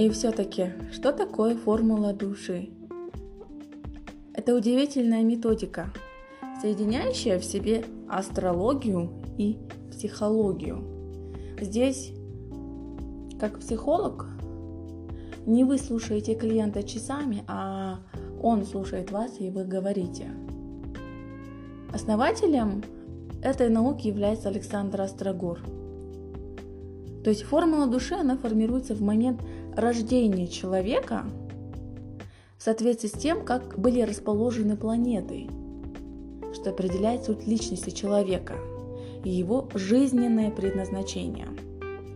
И все-таки, что такое формула души? Это удивительная методика, соединяющая в себе астрологию и психологию. Здесь, как психолог, не вы слушаете клиента часами, а он слушает вас, и вы говорите. Основателем этой науки является Александр Острогор. То есть формула души, она формируется в момент рождения человека в соответствии с тем, как были расположены планеты, что определяет суть личности человека и его жизненное предназначение.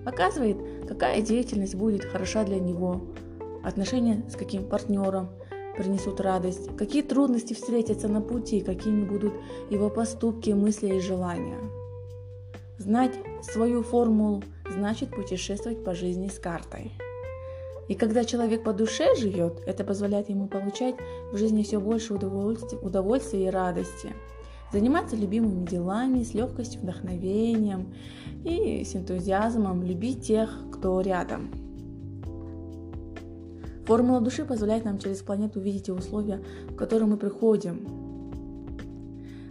Показывает, какая деятельность будет хороша для него, отношения с каким партнером принесут радость, какие трудности встретятся на пути, какими будут его поступки, мысли и желания. Знать свою формулу значит путешествовать по жизни с картой – и когда человек по душе живет, это позволяет ему получать в жизни все больше удовольствия, удовольствия и радости, заниматься любимыми делами с легкостью, вдохновением и с энтузиазмом, любить тех, кто рядом. Формула души позволяет нам через планету видеть те условия, в которые мы приходим.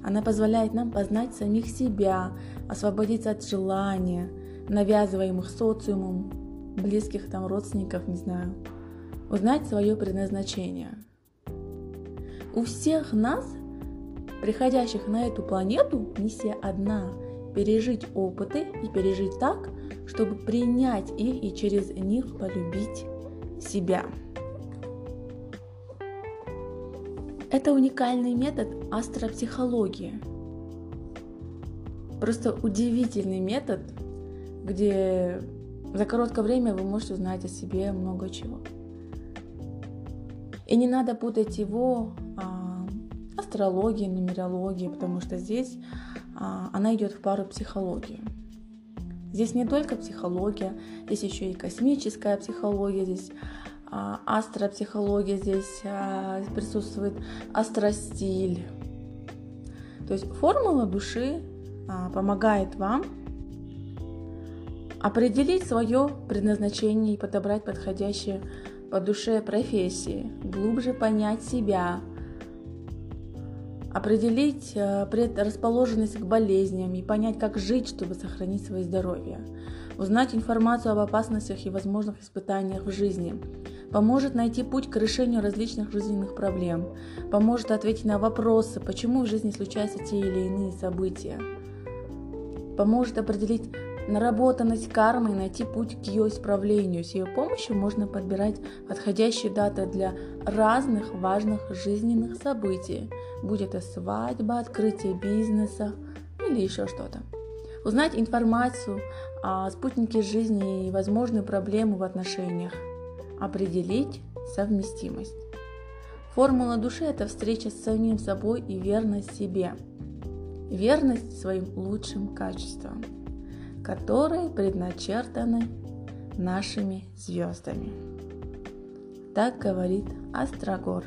Она позволяет нам познать самих себя, освободиться от желания, навязываемых социумом, близких там родственников, не знаю, узнать свое предназначение. У всех нас, приходящих на эту планету, миссия одна – пережить опыты и пережить так, чтобы принять их и через них полюбить себя. Это уникальный метод астропсихологии. Просто удивительный метод, где за короткое время вы можете узнать о себе много чего. И не надо путать его а, астрологией, нумерологией, потому что здесь а, она идет в пару психологии. Здесь не только психология, здесь еще и космическая психология, здесь астропсихология, здесь а, присутствует астростиль. То есть формула души а, помогает вам Определить свое предназначение и подобрать подходящие по душе профессии, глубже понять себя, определить предрасположенность к болезням и понять, как жить, чтобы сохранить свое здоровье, узнать информацию об опасностях и возможных испытаниях в жизни, поможет найти путь к решению различных жизненных проблем, поможет ответить на вопросы, почему в жизни случаются те или иные события, поможет определить наработанность кармы и найти путь к ее исправлению. С ее помощью можно подбирать подходящие даты для разных важных жизненных событий, будь это свадьба, открытие бизнеса или еще что-то. Узнать информацию о спутнике жизни и возможные проблемы в отношениях. Определить совместимость. Формула души – это встреча с самим собой и верность себе. Верность своим лучшим качествам которые предначертаны нашими звездами. Так говорит Астрогор.